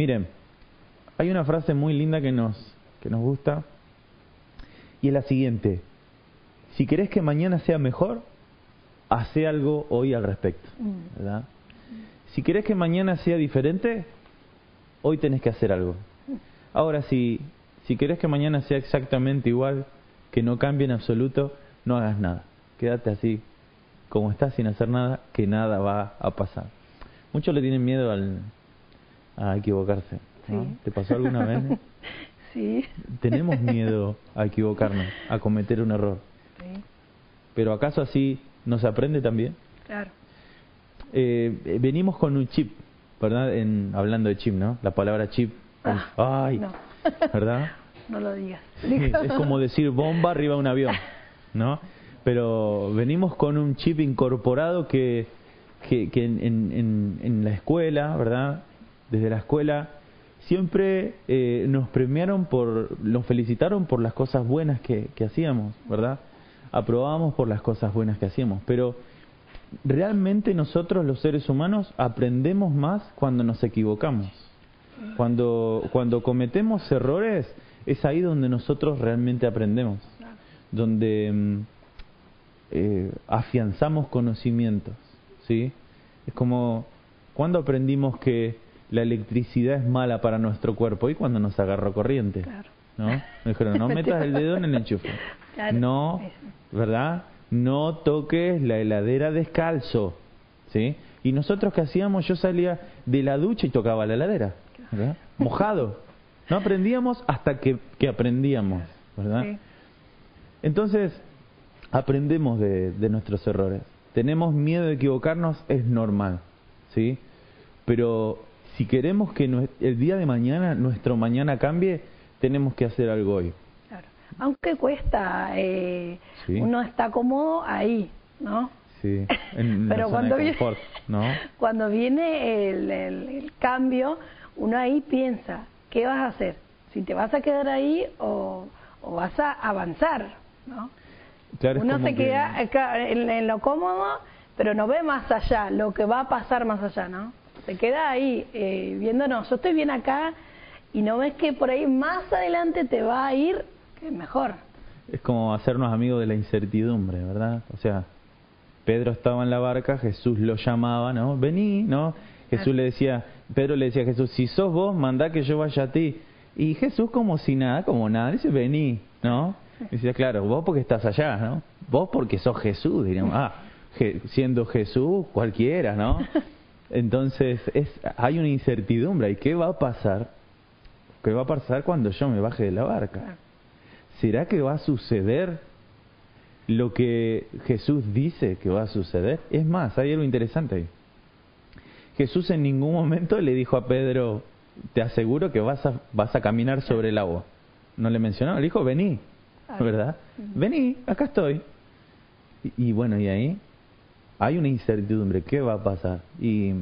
Miren, hay una frase muy linda que nos, que nos gusta y es la siguiente. Si querés que mañana sea mejor, hace algo hoy al respecto. Mm. ¿verdad? Si querés que mañana sea diferente, hoy tenés que hacer algo. Ahora, si, si querés que mañana sea exactamente igual, que no cambie en absoluto, no hagas nada. Quédate así, como estás, sin hacer nada, que nada va a pasar. Muchos le tienen miedo al, a equivocarse. ¿no? Sí. ¿Te pasó alguna vez? Sí. Tenemos miedo a equivocarnos, a cometer un error. Sí, Pero ¿acaso así no se aprende también? claro. Eh, venimos con un chip, ¿verdad? En, hablando de chip, ¿no? La palabra chip. Ah, Ay, no. No ¿verdad? lo digas. Sí, es como decir bomba arriba de un avión, ¿no? Pero venimos con un chip incorporado que, que, que en- en- en la escuela, ¿verdad? Desde la escuela siempre eh, nos premiaron por, nos felicitaron por las cosas buenas que, hacíamos, ¿verdad? Aprobábamos por las cosas buenas que hacíamos, pero realmente nosotros los seres humanos aprendemos más cuando nos equivocamos. Cuando, cuando cometemos errores es ahí donde nosotros realmente aprendemos, donde mm, eh, afianzamos conocimientos, ¿sí? Es como cuando aprendimos que la electricidad es mala para nuestro cuerpo y cuando nos agarró corriente, Claro. ¿no? Me dijeron, no metas el dedo en el enchufe, Claro. no. ¿verdad? No toques la heladera descalzo, ¿sí? Y nosotros qué hacíamos, yo salía de la ducha y tocaba la heladera, ¿verdad? Mojado. No aprendíamos hasta que, que aprendíamos, ¿verdad? Sí. Entonces, aprendemos de, de nuestros errores. Tenemos miedo de equivocarnos, es normal, ¿sí? Pero si queremos que el día de mañana, nuestro mañana cambie, tenemos que hacer algo hoy. Claro. Aunque cuesta, eh, Sí. uno está cómodo ahí, ¿no? Sí, en la Pero zona cuando viene, confort, ¿no? cuando viene el, el- el cambio, uno ahí piensa, ¿qué vas a hacer? Si te vas a quedar ahí o, o vas a avanzar, ¿no? Claro, uno se que- queda en, en lo cómodo, pero no ve más allá, lo que va a pasar más allá, ¿no? Se queda ahí eh, viéndonos, yo estoy bien acá y no ves que por ahí más adelante te va a ir que mejor. Es como hacernos amigos de la incertidumbre, ¿verdad? O sea, Pedro estaba en la barca, Jesús lo llamaba, ¿no? Vení, ¿no? Jesús le decía, Pedro le decía a Jesús, si sos vos, mandá que yo vaya a ti. Y Jesús como si nada, como nada, dice, vení, ¿no? Y decía, claro, vos porque estás allá, ¿no? Vos porque sos Jesús, diríamos, ah, siendo Jesús, cualquiera, ¿no? Entonces, es, hay una incertidumbre, ¿y qué va a pasar? ¿Qué va a pasar cuando yo me baje de la barca? ¿Será que va a suceder lo que Jesús dice que va a suceder? Es más, hay algo interesante ahí. Jesús en ningún momento le dijo a Pedro, te aseguro que vas a, vas a caminar sobre el agua. No le mencionó, le dijo, vení. ¿verdad? Vení, acá estoy. Y, y bueno, y ahí hay una incertidumbre, ¿qué va a pasar? Y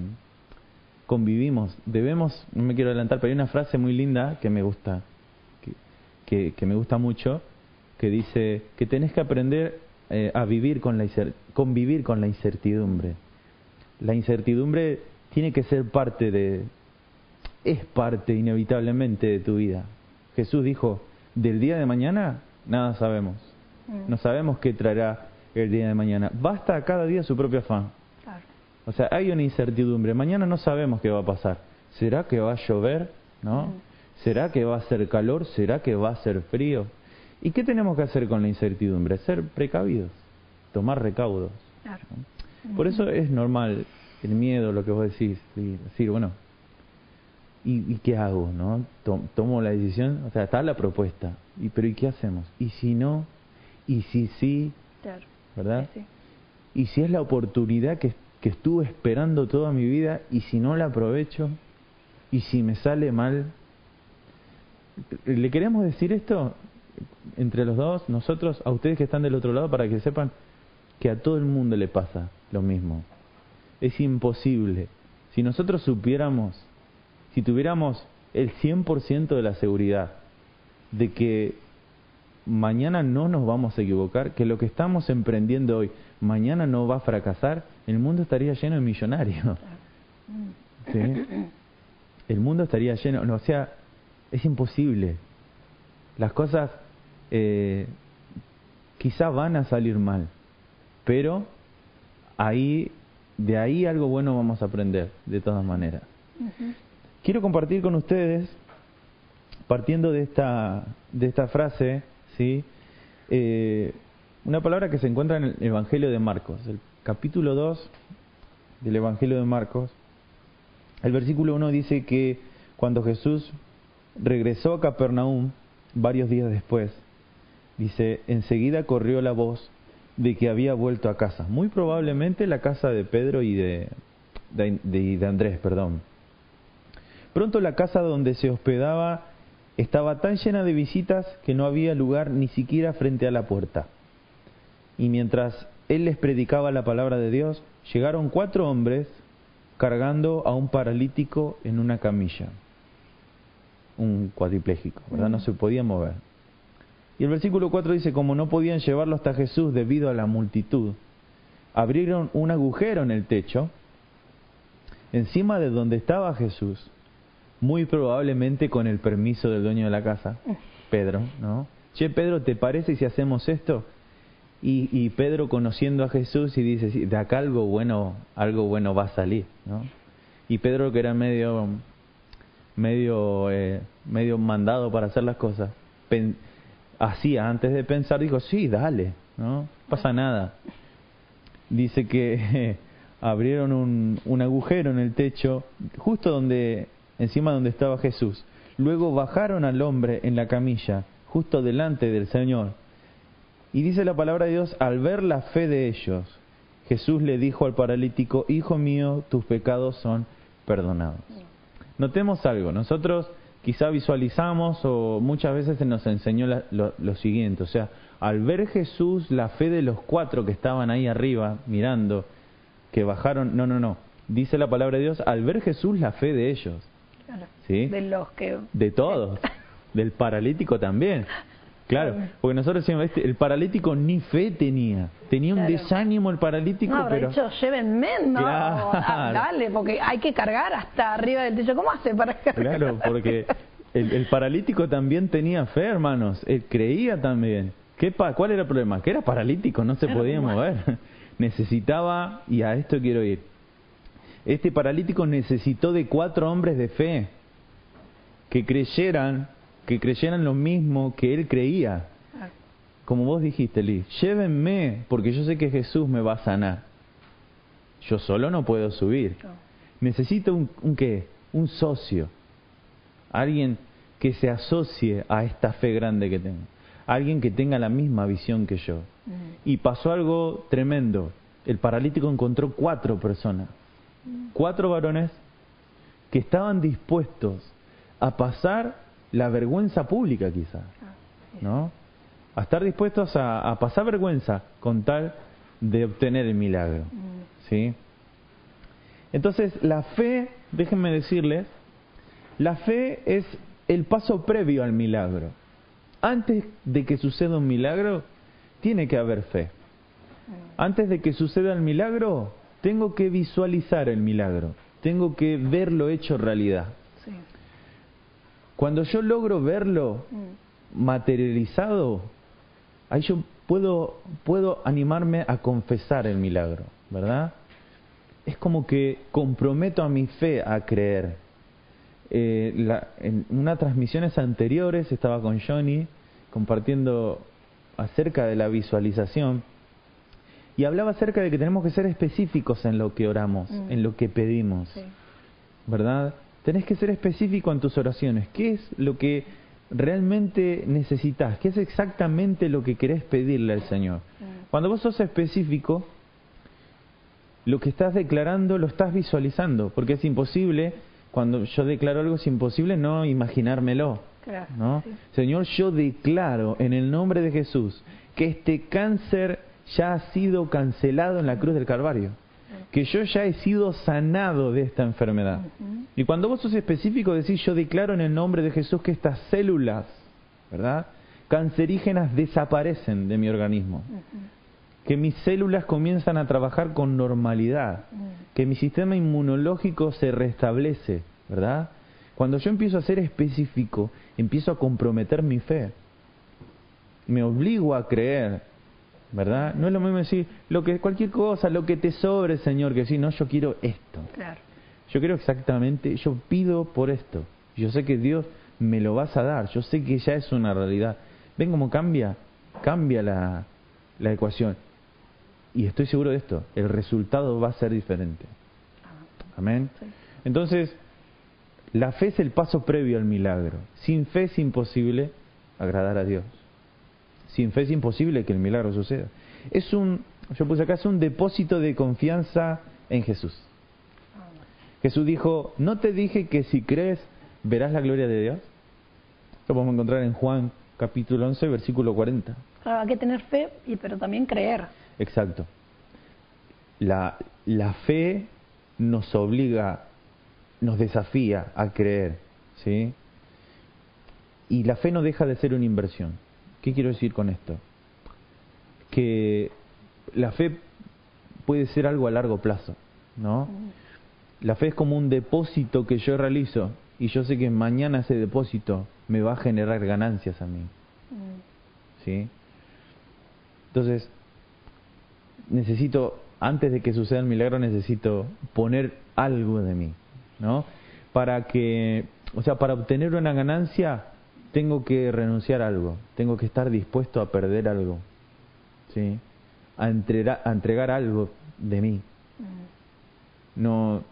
convivimos, debemos, no me quiero adelantar, pero hay una frase muy linda que me gusta, que, que, que me gusta mucho, que dice que tenés que aprender eh, a vivir con la convivir con la incertidumbre. La incertidumbre tiene que ser parte de, es parte inevitablemente de tu vida. Jesús dijo, del día de mañana nada sabemos. Mm, No sabemos qué traerá el día de mañana. Basta cada día su propio afán. claro. O sea, hay una incertidumbre. Mañana no sabemos qué va a pasar. ¿Será que va a llover? ¿No? ¿Será que va a hacer calor? ¿Será que va a hacer frío? ¿Y qué tenemos que hacer con la incertidumbre? Ser precavidos, tomar recaudos. Claro. Por eso es normal el miedo, lo que vos decís, y decir, bueno, ¿y, y qué hago? no To- Tomo la decisión, o sea, está la propuesta, y pero ¿y qué hacemos? ¿Y si no? ¿Y si sí? Claro. ¿Verdad? Sí. ¿Y si es la oportunidad que, que estuve esperando toda mi vida y si no la aprovecho? ¿Y si me sale mal? ¿Le queremos decir esto entre los dos, nosotros, a ustedes que están del otro lado, para que sepan que a todo el mundo le pasa lo mismo? Es imposible. Si nosotros supiéramos, si tuviéramos el 100% de la seguridad de que mañana no nos vamos a equivocar, que lo que estamos emprendiendo hoy mañana no va a fracasar, el mundo estaría lleno de millonarios. Mm. ¿sí? el mundo estaría lleno, no, o sea, es imposible. Las cosas eh, quizá van a salir mal, pero ahí, de ahí algo bueno vamos a aprender, de todas maneras. Quiero compartir con ustedes, partiendo de esta, de esta frase, ¿sí? Eh, una palabra que se encuentra en el Evangelio de Marcos, el capítulo 2 del Evangelio de Marcos. El versículo 1 dice que cuando Jesús regresó a Capernaum, varios días después, dice, enseguida corrió la voz de que había vuelto a casa, muy probablemente la casa de Pedro y de, de, de Andrés, perdón. Pronto la casa donde se hospedaba estaba tan llena de visitas que no había lugar ni siquiera frente a la puerta. Y mientras él les predicaba la palabra de Dios, llegaron cuatro hombres cargando a un paralítico en una camilla, un cuadripléjico, ¿verdad? No se podía mover. Y el versículo 4 dice, como no podían llevarlo hasta Jesús debido a la multitud, abrieron un agujero en el techo, encima de donde estaba Jesús, muy probablemente con el permiso del dueño de la casa, Pedro, ¿no? Che, Pedro, ¿te parece si hacemos esto? Y, y Pedro conociendo a Jesús y dice, sí, de acá algo bueno, algo bueno va a salir, ¿no? Y Pedro que era medio, medio, eh, medio mandado para hacer las cosas, hacía antes de pensar, dijo, sí, dale, ¿no? pasa nada. Dice que abrieron un, un agujero en el techo, justo donde encima donde estaba Jesús. Luego bajaron al hombre en la camilla, justo delante del Señor. Y dice la palabra de Dios, al ver la fe de ellos, Jesús le dijo al paralítico, Hijo mío, tus pecados son perdonados. Notemos algo, nosotros quizá visualizamos o muchas veces se nos enseñó lo, lo siguiente, o sea, al ver Jesús la fe de los cuatro que estaban ahí arriba mirando, que bajaron, no, no, no, dice la palabra de Dios, al ver Jesús la fe de ellos. ¿Sí? De los que... De todos. Del paralítico también. Claro, porque nosotros decimos, este, el paralítico ni fe tenía. Tenía un desánimo el paralítico, no, pero... dicho, llévenme, no, ah, dale, porque hay que cargar hasta arriba del techo. ¿Cómo hace para cargar? Claro, porque el, el paralítico también tenía fe, hermanos. Él creía también. ¿Qué pa ¿Cuál era el problema? Que era paralítico, no se podía mover. Necesitaba, y a esto quiero ir, este paralítico necesitó de cuatro hombres de fe que creyeran, que creyeran lo mismo que él creía. Como vos dijiste, Liz, llévenme porque yo sé que Jesús me va a sanar. Yo solo no puedo subir. Necesito un, un qué? Un socio. Alguien que se asocie a esta fe grande que tengo. Alguien que tenga la misma visión que yo. Y pasó algo tremendo. El paralítico encontró cuatro personas cuatro varones que estaban dispuestos a pasar la vergüenza pública quizás, ah, ¿no? A estar dispuestos a, pasar vergüenza con tal de obtener el milagro, mm. ¿sí? Entonces, la fe, déjenme decirles, la fe es el paso previo al milagro. Antes de que suceda un milagro, tiene que haber fe. Mm. Antes de que suceda el milagro, tengo que visualizar el milagro, tengo que verlo hecho realidad. Cuando yo logro verlo mm. materializado, ahí yo puedo, puedo animarme a confesar el milagro, ¿verdad? Es como que comprometo a mi fe a creer. Eh, la, en unas transmisiones anteriores estaba con Johnny compartiendo acerca de la visualización y hablaba acerca de que tenemos que ser específicos en lo que oramos, mm. en lo que pedimos. ¿Verdad? Tenés que ser específico en tus oraciones. ¿Qué es lo que realmente necesitas? ¿Qué es exactamente lo que querés pedirle al Señor? Mm. Cuando vos sos específico, lo que estás declarando lo estás visualizando, porque es imposible, cuando yo declaro algo es imposible no imaginármelo. ¿no? Señor, yo declaro en el nombre de Jesús que este cáncer ya ha sido cancelado en la cruz del Calvario. Que yo ya he sido sanado de esta enfermedad. Y cuando vos sos específico decís, yo declaro en el nombre de Jesús que estas células, ¿verdad? Cancerígenas desaparecen de mi organismo. Que mis células comienzan a trabajar con normalidad. Que mi sistema inmunológico se restablece, ¿verdad? Cuando yo empiezo a ser específico, empiezo a comprometer mi fe. Me obligo a creer, ¿verdad? No es lo mismo decir lo que cualquier cosa, lo que te sobre, Señor, que decir, no, yo quiero esto. Claro. Yo quiero exactamente, yo pido por esto. Yo sé que Dios me lo vas a dar, yo sé que ya es una realidad. ¿Ven cómo cambia? Cambia la, la ecuación. Y estoy seguro de esto, el resultado va a ser diferente. Amén. Sí. Entonces, la fe es el paso previo al milagro. Sin fe es imposible agradar a Dios. Sin fe es imposible que el milagro suceda. Es un, yo puse acá, es un depósito de confianza en Jesús. Jesús dijo, ¿no te dije que si crees verás la gloria de Dios? Lo podemos encontrar en Juan capítulo 11, versículo 40. Claro, hay que tener fe, y, pero también creer. Exacto. La, la fe nos obliga, nos desafía a creer, ¿sí? Y la fe no deja de ser una inversión. ¿Qué quiero decir con esto? Que la fe puede ser algo a largo plazo, ¿no? La fe es como un depósito que yo realizo y yo sé que mañana ese depósito me va a generar ganancias a mí, ¿sí? Entonces, necesito, antes de que suceda el milagro, necesito poner algo de mí, ¿no? Para que, o sea, para obtener una ganancia, tengo que renunciar a algo, tengo que estar dispuesto a perder algo, ¿sí? A entregar, a entregar algo de mí. No,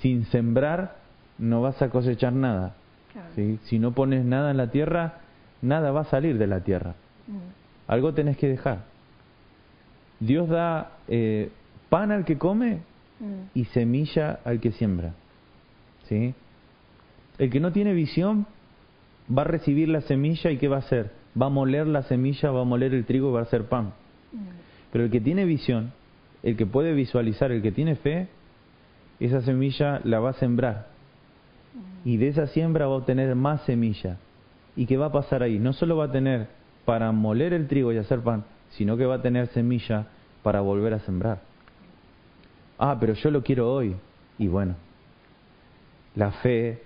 sin sembrar no vas a cosechar nada. ¿sí? Si no pones nada en la tierra, nada va a salir de la tierra. Algo tenés que dejar. Dios da eh, pan al que come y semilla al que siembra. ¿Sí? El que no tiene visión va a recibir la semilla y ¿qué va a hacer? Va a moler la semilla, va a moler el trigo y va a hacer pan. Mm. Pero el que tiene visión, el que puede visualizar, el que tiene fe, esa semilla la va a sembrar. Y de esa siembra va a obtener más semilla. ¿Y qué va a pasar ahí? No solo va a tener para moler el trigo y hacer pan, sino que va a tener semilla para volver a sembrar. Ah, pero yo lo quiero hoy. Y bueno, la fe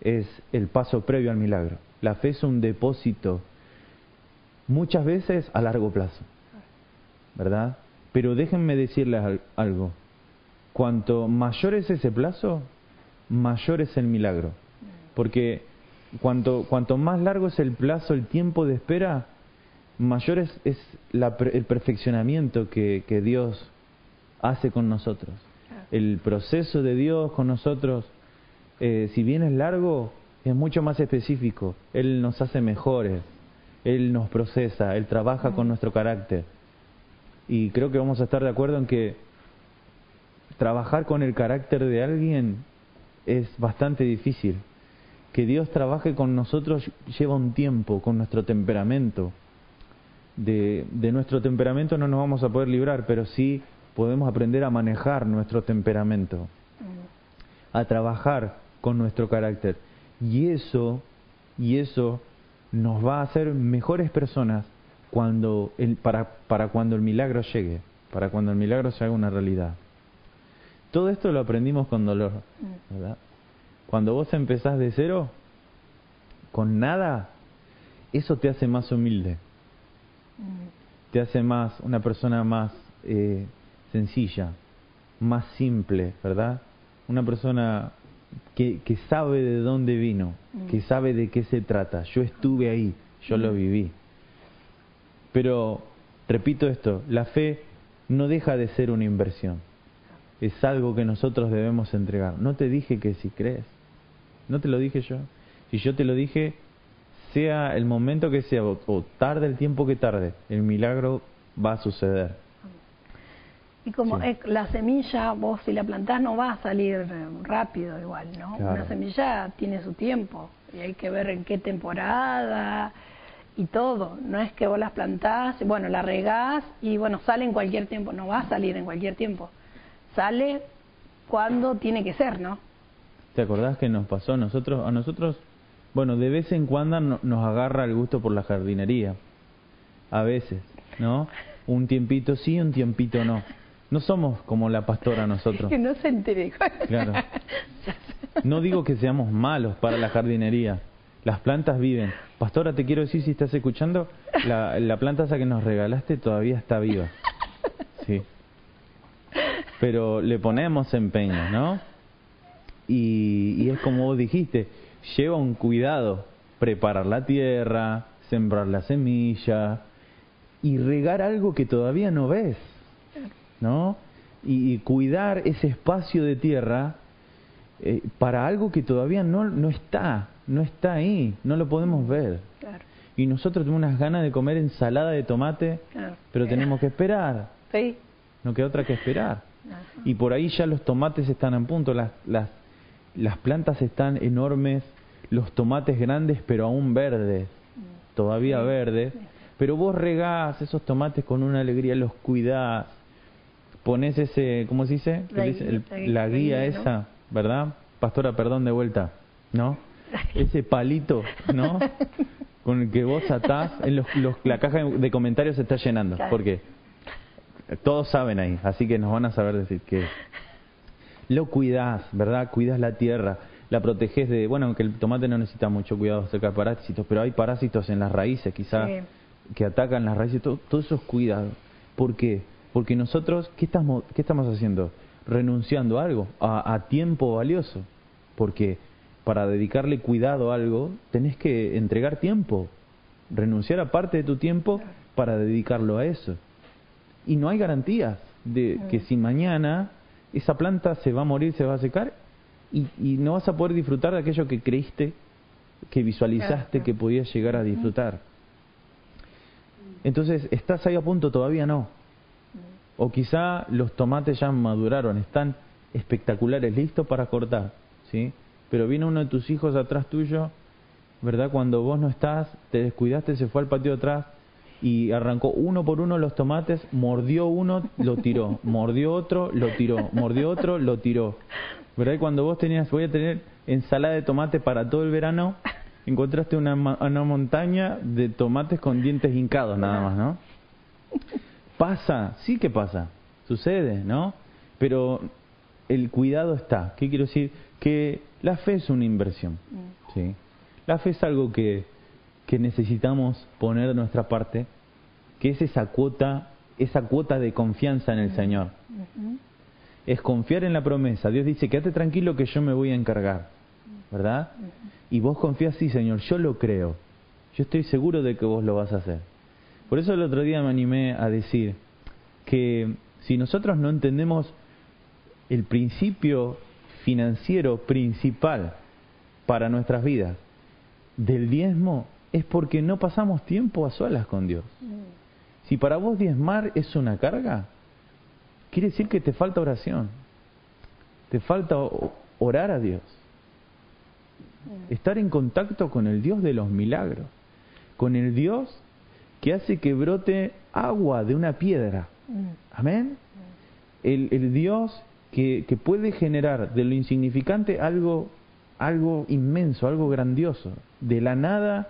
es el paso previo al milagro. La fe es un depósito muchas veces a largo plazo. ¿verdad? Pero déjenme decirles al- algo. Cuanto mayor es ese plazo, mayor es el milagro. Porque cuanto, cuanto más largo es el plazo, el tiempo de espera, mayor es, es la per- el perfeccionamiento que, que Dios hace con nosotros. El proceso de Dios con nosotros, eh, si bien es largo, es mucho más específico. Él nos hace mejores, Él nos procesa, Él trabaja con nuestro carácter. Y creo que vamos a estar de acuerdo en que trabajar con el carácter de alguien es bastante difícil. Que Dios trabaje con nosotros lleva un tiempo, con nuestro temperamento. De, de nuestro temperamento no nos vamos a poder librar, pero sí podemos aprender a manejar nuestro temperamento, a trabajar con nuestro carácter. Y eso, y eso nos va a hacer mejores personas cuando el, para, para cuando el milagro llegue, para cuando el milagro se haga una realidad. Todo esto lo aprendimos con dolor, ¿verdad? Cuando vos empezás de cero, con nada, eso te hace más humilde, te hace más una persona más eh, sencilla, más simple, ¿verdad? Una persona que, que sabe de dónde vino, que sabe de qué se trata. Yo estuve ahí, yo lo viví. Pero, repito esto, la fe no deja de ser una inversión. Es algo que nosotros debemos entregar. No te dije que si crees. No te lo dije yo. Si yo te lo dije, sea el momento que sea o, o tarde el tiempo que tarde, el milagro va a suceder. Y como Sí. es la semilla, vos si la plantás no va a salir eh, rápido igual, ¿no? Claro. Una semilla tiene su tiempo y hay que ver en qué temporada y todo. No es que vos las plantás, bueno, la regás y bueno, sale en cualquier tiempo. No va a salir en cualquier tiempo. Sale cuando tiene que ser, ¿no? ¿Te acordás que nos pasó a nosotros? A nosotros, bueno, de vez en cuando no- nos agarra el gusto por la jardinería. A veces, ¿no? Un tiempito sí, un tiempito no. No somos como la pastora nosotros. Que no se entere. Claro. No digo que seamos malos para la jardinería. Las plantas viven. Pastora, te quiero decir, si estás escuchando, la, la planta esa que nos regalaste todavía está viva. Sí. Pero le ponemos empeño, ¿no? Y, y es como vos dijiste, lleva un cuidado. Preparar la tierra, sembrar la semilla y regar algo que todavía no ves, ¿no? Y, y cuidar ese espacio de tierra eh, para algo que todavía no, no está, no está ahí, no lo podemos ver. Claro, Y nosotros tenemos unas ganas de comer ensalada de tomate, claro. pero tenemos que esperar, Sí. no queda otra que esperar. Ajá. Y por ahí ya los tomates están a punto, las, las, las plantas están enormes, los tomates grandes pero aún verdes, todavía verdes, pero vos regás esos tomates con una alegría, los cuidás, pones ese, ¿cómo se dice? La guía, El- la guía, la la guía guía, ¿no? esa, ¿verdad? Pastora, perdón de vuelta, ¿no? Ese palito, ¿no? Con el que vos atás, en los, los- la caja de comentarios se está llenando, Claro. porque todos saben ahí, así que nos van a saber decir que lo cuidás, ¿verdad? Cuidas la tierra, la proteges de, bueno, aunque el tomate no necesita mucho cuidado acerca de parásitos, pero hay parásitos en las raíces, quizás, Sí. que atacan las raíces, todo, todo eso es cuidado. ¿Por qué? Porque nosotros, ¿qué estamos, qué estamos haciendo? Renunciando a algo, a, a tiempo valioso. Porque para dedicarle cuidado a algo, tenés que entregar tiempo, renunciar a parte de tu tiempo para dedicarlo a eso. Y no hay garantías de que si mañana esa planta se va a morir, se va a secar y, y no vas a poder disfrutar de aquello que creíste, que visualizaste que podías llegar a disfrutar. Entonces, ¿estás ahí a punto? Todavía no. O quizá los tomates ya maduraron, están espectaculares, listos para cortar, ¿sí? Pero viene uno de tus hijos atrás tuyo, ¿verdad? Cuando vos no estás, te descuidaste, se fue al patio atrás y arrancó uno por uno los tomates, mordió uno, lo tiró, mordió otro, lo tiró, mordió otro, lo tiró. ¿Verdad? Y cuando vos tenías, voy a tener ensalada de tomate para todo el verano, encontraste una, una montaña de tomates con dientes hincados nada más, ¿no? Pasa, sí que pasa, sucede, ¿no? Pero el cuidado está. ¿Qué quiero decir? Que la fe es una inversión, ¿sí? La fe es algo que, que necesitamos poner de nuestra parte, que es esa cuota, esa cuota de confianza en el Señor. Ujú. Es confiar en la promesa. Dios dice, quédate tranquilo que yo me voy a encargar, ¿verdad? Y vos confías, sí, Señor, yo lo creo. Yo estoy seguro de que vos lo vas a hacer. Por eso el otro día me animé a decir que si nosotros no entendemos el principio financiero principal para nuestras vidas del diezmo, es porque no pasamos tiempo a solas con Dios. Si para vos diezmar es una carga, quiere decir que te falta oración. Te falta orar a Dios. Estar en contacto con el Dios de los milagros. Con el Dios que hace que brote agua de una piedra. Mm. Amén. El, el Dios que, que puede generar de lo insignificante algo, algo inmenso, algo grandioso. De la nada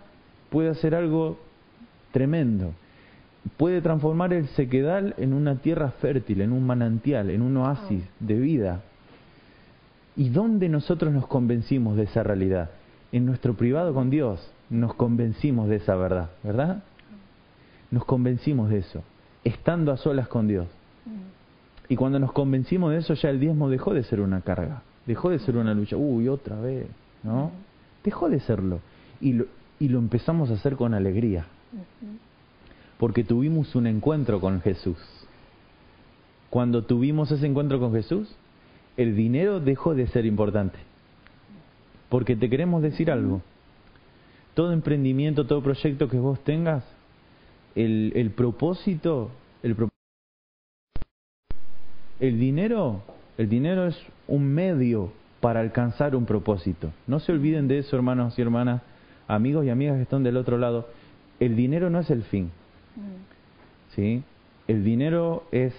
puede hacer algo tremendo. Puede transformar el sequedal en una tierra fértil, en un manantial, en un oasis de vida. ¿Y dónde nosotros nos convencimos de esa realidad? En nuestro privado con Dios nos convencimos de esa verdad, ¿verdad? Nos convencimos de eso, estando a solas con Dios. Y cuando nos convencimos de eso, ya el diezmo dejó de ser una carga, dejó de ser una lucha. Uy, otra vez, ¿no? Dejó de serlo. Y lo, y lo empezamos a hacer con alegría. Porque tuvimos un encuentro con Jesús. Cuando tuvimos ese encuentro con Jesús, el dinero dejó de ser importante. Porque te queremos decir algo. Todo emprendimiento, todo proyecto que vos tengas, el, el propósito, el el dinero, el dinero es un medio para alcanzar un propósito. No se olviden de eso, hermanos y hermanas, amigos y amigas que están del otro lado. El dinero no es el fin, ¿sí? El dinero es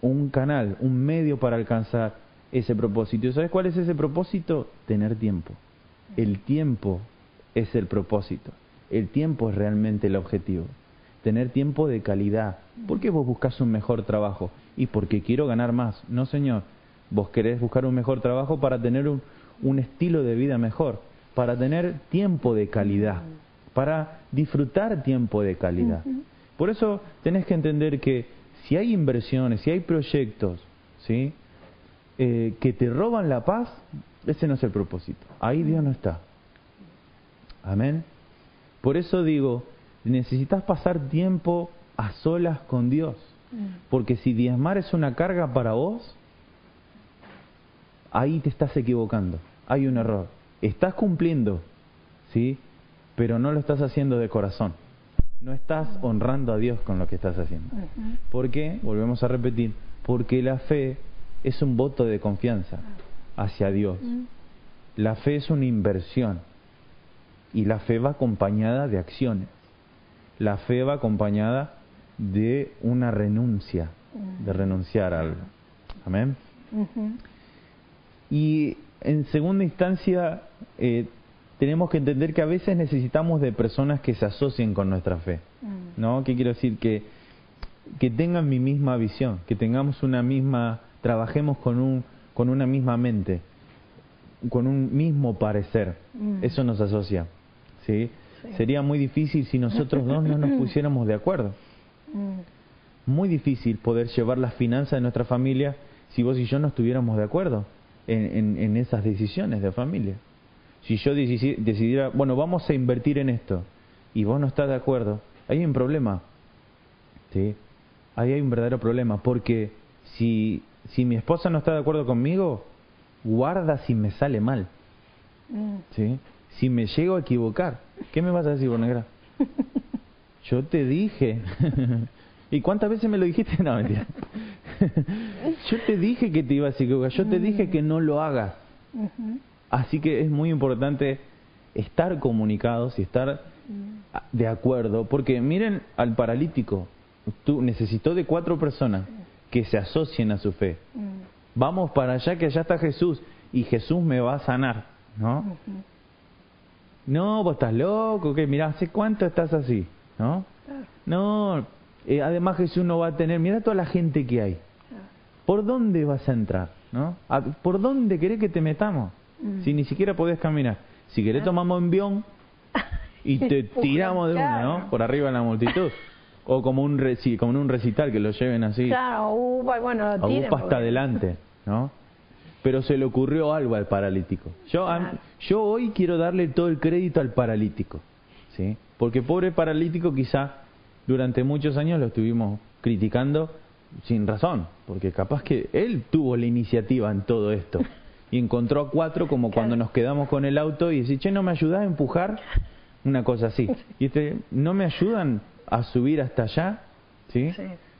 un canal, un medio para alcanzar ese propósito. ¿Y sabes cuál es ese propósito? Tener tiempo. El tiempo es el propósito. El tiempo es realmente el objetivo. Tener tiempo de calidad. ¿Por qué vos buscas un mejor trabajo? Y porque quiero ganar más. No, señor. Vos querés buscar un mejor trabajo para tener un, un estilo de vida mejor, para tener tiempo de calidad, para disfrutar tiempo de calidad. Por eso tenés que entender que si hay inversiones, si hay proyectos, ¿sí? Eh, que te roban la paz, ese no es el propósito. Ahí Dios no está. Amén. Por eso digo, necesitas pasar tiempo a solas con Dios. Porque si diezmar es una carga para vos, ahí te estás equivocando. Hay un error. Estás cumpliendo, ¿sí? Pero no lo estás haciendo de corazón. No estás honrando a Dios con lo que estás haciendo. ¿Por qué? Volvemos a repetir. Porque la fe es un voto de confianza hacia Dios. La fe es una inversión y la fe va acompañada de acciones. La fe va acompañada de una renuncia, de renunciar a algo. Amén. Y en segunda instancia, eh, tenemos que entender que a veces necesitamos de personas que se asocien con nuestra fe. ¿No? ¿Qué quiero decir? Que, que tengan mi misma visión, que tengamos una misma, trabajemos con, un, con una misma mente, con un mismo parecer. Eso nos asocia. ¿sí? Sería muy difícil si nosotros dos no nos pusiéramos de acuerdo. Muy difícil poder llevar las finanzas de nuestra familia si vos y yo no estuviéramos de acuerdo en, en, esas decisiones de familia. Si yo decidiera, bueno, vamos a invertir en esto, y vos no estás de acuerdo, ahí hay un problema. ¿sí? Ahí hay un verdadero problema, porque si, si mi esposa no está de acuerdo conmigo, guarda si me sale mal. ¿sí? Si me llego a equivocar, ¿qué me vas a decir, negra? Yo te dije. ¿Y cuántas veces me lo dijiste? No, mentira. Yo te dije que te iba a equivocar, yo te dije que no lo hagas. Así que es muy importante estar comunicados y estar de acuerdo, porque miren al paralítico, tú necesitó de cuatro personas que se asocien a su fe. Vamos para allá que allá está Jesús y Jesús me va a sanar, ¿no? No, vos estás loco, que mira, ¿hace cuánto estás así? ¿No? No, eh, además Jesús no va a tener, mira toda la gente que hay. ¿Por dónde vas a entrar? ¿No? ¿Por dónde querés que te metamos? Mm. Si ni siquiera podés caminar. Si querés tomamos envión y te tiramos de una, ¿no? Por arriba de la multitud. O como un como en un recital que lo lleven así. Claro, uh, bueno, lo tiren, hasta adelante, ¿no? Pero se le ocurrió algo al paralítico. Yo, yo hoy quiero darle todo el crédito al paralítico, ¿sí? Porque pobre paralítico quizá durante muchos años lo estuvimos criticando sin razón, porque capaz que él tuvo la iniciativa en todo esto y encontró a cuatro como cuando nos quedamos con el auto y dice, che, ¿no me ayudas a empujar? Una cosa así. Y este, ¿no me ayudan a subir hasta allá? ¿Sí?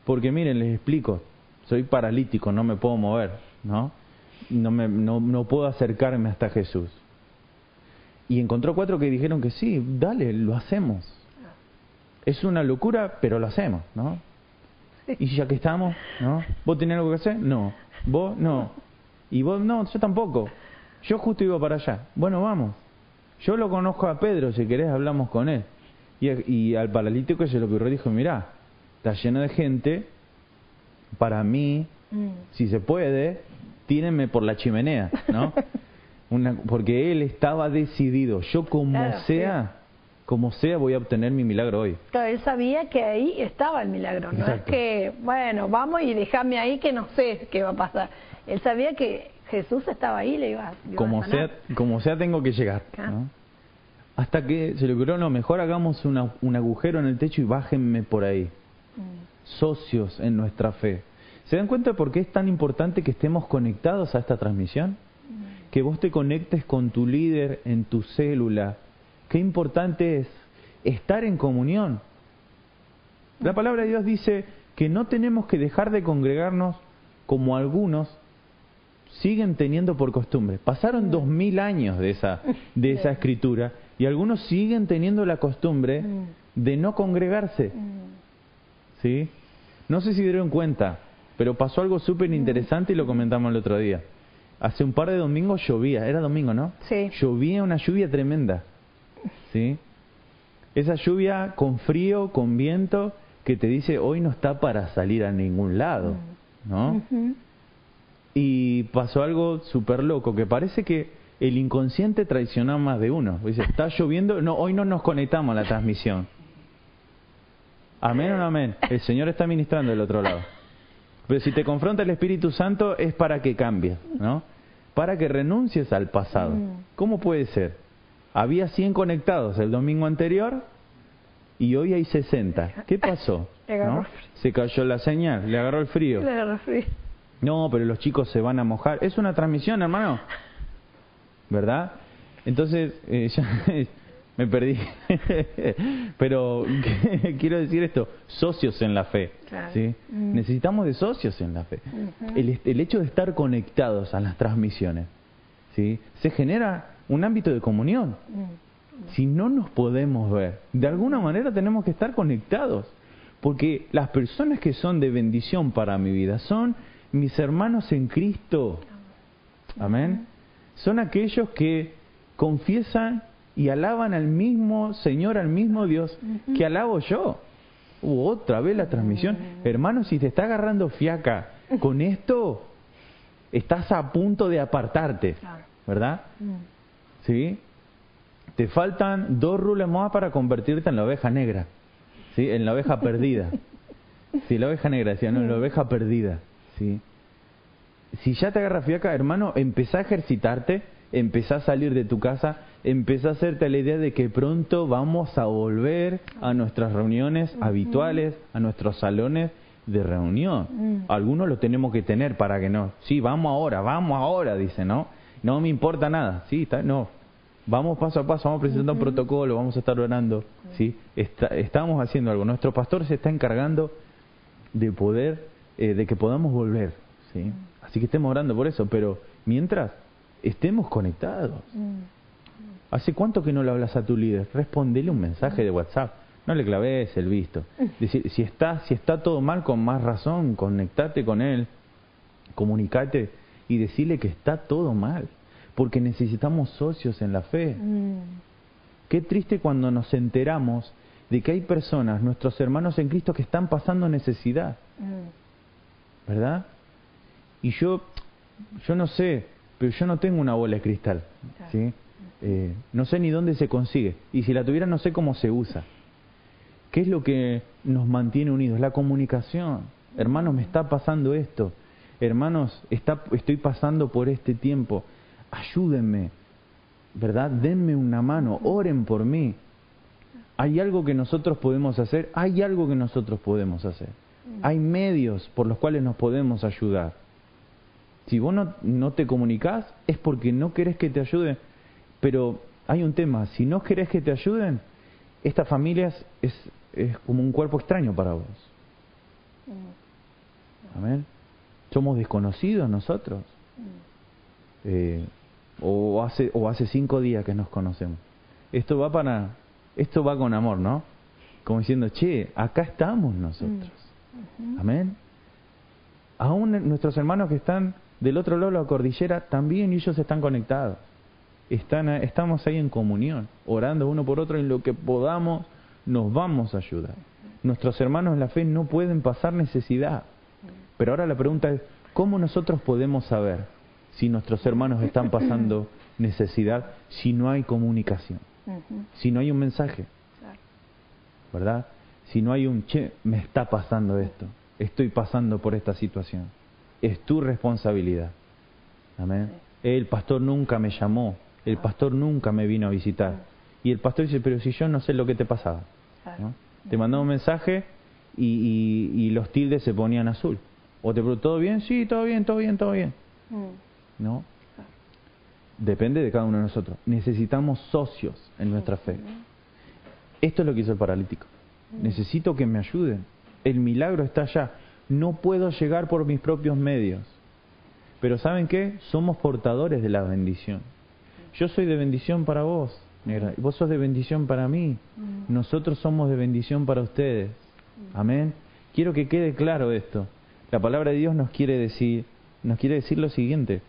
Porque miren, les explico, soy paralítico, no me puedo mover, ¿no? No, me, no, no puedo acercarme hasta Jesús. Y encontró cuatro que dijeron que sí, dale, lo hacemos. Es una locura, pero lo hacemos, ¿no? Y ya que estamos, ¿no? ¿Vos tenés algo que hacer? No. ¿Vos? No. Y vos, no, yo tampoco. Yo justo iba para allá. Bueno, vamos. Yo lo conozco a Pedro, si querés hablamos con él. Y, y al paralítico se lo ocurrió dijo, mirá, está lleno de gente, para mí, mm. si se puede, tírenme por la chimenea, ¿no? Una, porque él estaba decidido, yo como sea, como sea voy a obtener mi milagro hoy. Claro, él sabía que ahí estaba el milagro, no es que, bueno, vamos y déjame ahí que no sé qué va a pasar. Él sabía que Jesús estaba ahí, le iba, como sea, como sea tengo que llegar. Hasta que se le ocurrió, no, mejor hagamos un agujero en el techo y bájenme por ahí. Mm. Socios en nuestra fe. ¿Se dan cuenta por qué es tan importante que estemos conectados a esta transmisión? Mm. Que vos te conectes con tu líder en tu célula, Qué importante es estar en comunión. La palabra de Dios dice que no tenemos que dejar de congregarnos como algunos siguen teniendo por costumbre. Pasaron dos mil años de esa, de esa escritura y algunos siguen teniendo la costumbre de no congregarse. ¿Sí? No sé si dieron cuenta, pero pasó algo súper interesante y lo comentamos el otro día. Hace un par de domingos llovía, era domingo, ¿no? Sí. Llovía una lluvia tremenda. ¿sí? Esa lluvia con frío, con viento, que te dice hoy no está para salir a ningún lado, ¿no? Y pasó algo súper loco, que parece que el inconsciente traiciona más de uno. Dice, está lloviendo, no, hoy no nos conectamos a la transmisión. Amén o no amén. El Señor está ministrando del otro lado. Pero si te confronta el Espíritu Santo es para que cambies, ¿no? Para que renuncies al pasado. ¿Cómo puede ser? Había 100 conectados el domingo anterior y hoy hay 60. ¿Qué pasó? ¿No? Se cayó la señal, le agarró el frío. Le agarró frío. No, pero los chicos se van a mojar. Es una transmisión, hermano. ¿Verdad? Entonces, eh, ya me perdí. pero quiero decir esto, socios en la fe. ¿sí? Mm. Necesitamos de socios en la fe. el, el, hecho de estar conectados a las transmisiones, ¿sí? se genera un ámbito de comunión. Mm. Si no nos podemos ver, de alguna manera tenemos que estar conectados. Porque las personas que son de bendición para mi vida son mis hermanos en Cristo. Amén. Son aquellos que confiesan y alaban al mismo Señor, al mismo Dios que alabo yo. Uh, otra vez la transmisión. Hermano, si te está agarrando fiaca con esto, estás a punto de apartarte, ¿verdad? ¿Sí? Te faltan dos rules más para convertirte en la oveja negra, ¿sí? En la oveja perdida. Sí, la oveja negra, decía, no, la oveja perdida, ¿sí? Si ya te agarra fiaca, hermano, empezá a ejercitarte, empezá a salir de tu casa, empezá a hacerte la idea de que pronto vamos a volver a nuestras reuniones habituales, a nuestros salones de reunión. Mm. Algunos lo tenemos que tener para que no. Sí, vamos ahora, vamos ahora, dice, ¿no? No me importa nada, sí, está, no. Vamos paso a paso, vamos presentando un protocolo, vamos a estar orando, ¿sí? estamos haciendo algo. Nuestro pastor se está encargando de poder, eh, de que podamos volver, ¿sí? Así que estemos orando por eso, pero mientras estemos conectados. ¿Hace cuánto que no le hablas a tu líder? Respondele un mensaje de WhatsApp. No le claves el visto. Decir, si está, si está todo mal, con más razón, conectate con él, comunicate y decirle que está todo mal, porque necesitamos socios en la fe. Mm. Qué triste cuando nos enteramos de que hay personas, nuestros hermanos en Cristo, que están pasando necesidad. Mm. ¿Verdad? Y yo, yo no sé, pero yo no tengo una bola de cristal. ¿sí? Eh, no sé ni dónde se consigue. Y si la tuviera, no sé cómo se usa. ¿Qué es lo que nos mantiene unidos? La comunicación. Hermanos, me está pasando esto. Hermanos, está, estoy pasando por este tiempo. Ayúdenme. ¿Verdad? Denme una mano. Oren por mí. ¿Hay algo que nosotros podemos hacer? Hay algo que nosotros podemos hacer. Hay medios por los cuales nos podemos ayudar. Si vos no, no te comunicás es porque no querés que te ayuden pero hay un tema, si no querés que te ayuden, esta familia es, es como un cuerpo extraño para vos. Mm. Amén. Somos desconocidos nosotros. Mm. Eh, o hace o hace cinco días que nos conocemos. Esto va para esto va con amor, ¿no? Como diciendo, che, acá estamos nosotros. Mm. Amén. Aún nuestros hermanos que están del otro lado de la cordillera también ellos están conectados están, estamos ahí en comunión, orando uno por otro, en lo que podamos nos vamos a ayudar. Nuestros hermanos en la fe no pueden pasar necesidad. Pero ahora la pregunta es, ¿cómo nosotros podemos saber si nuestros hermanos están pasando necesidad si no hay comunicación? Si no hay un mensaje. ¿Verdad? Si no hay un, che, me está pasando esto, estoy pasando por esta situación. Es tu responsabilidad. Amén. El pastor nunca me llamó el pastor nunca me vino a visitar. Y el pastor dice, pero si yo no sé lo que te pasaba. Te mandaba un mensaje y, los tildes se ponían azul. O te preguntó, ¿todo bien? Sí, todo bien, todo bien, todo bien. Mm. ¿No? Depende de cada uno de nosotros. Necesitamos socios en nuestra fe. Esto es lo que hizo el paralítico. Mm. Necesito que me ayuden. El milagro está allá. No puedo llegar por mis propios medios. Pero ¿saben qué? Somos portadores de la bendición. Yo soy de bendición para vos, negra, y vos sos de bendición para mí. Mm. Nosotros somos de bendición para ustedes. Mm. Amén. Quiero que quede claro esto. La palabra de Dios nos quiere decir, nos quiere decir lo siguiente.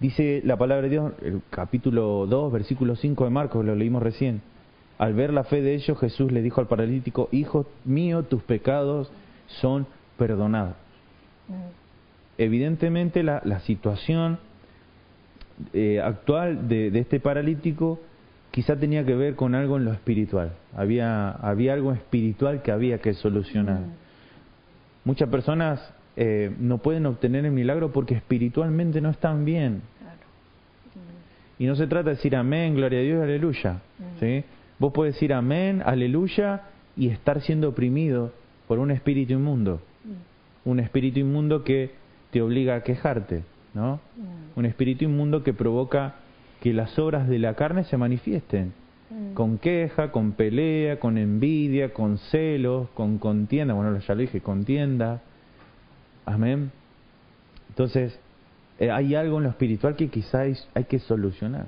Dice la palabra de Dios, el capítulo 2, versículo 5 de Marcos, lo leímos recién. Al ver la fe de ellos, Jesús le dijo al paralítico, Hijo mío, tus pecados son perdonados. Evidentemente la, la situación eh, actual de, de, este paralítico quizá tenía que ver con algo en lo espiritual. Había, había algo espiritual que había que solucionar. Muchas personas eh, no pueden obtener el milagro porque espiritualmente no están bien. Y no se trata de decir amén, gloria a Dios, aleluya. ¿sí? Vos puedes decir amén, aleluya y estar siendo oprimido por un espíritu inmundo. Un espíritu inmundo que te obliga a quejarte, ¿no? Un espíritu inmundo que provoca que las obras de la carne se manifiesten. Con queja, con pelea, con envidia, con celos, con contienda. Bueno, ya lo dije, contienda. Amén. Entonces, eh, hay algo en lo espiritual que quizás hay que solucionar.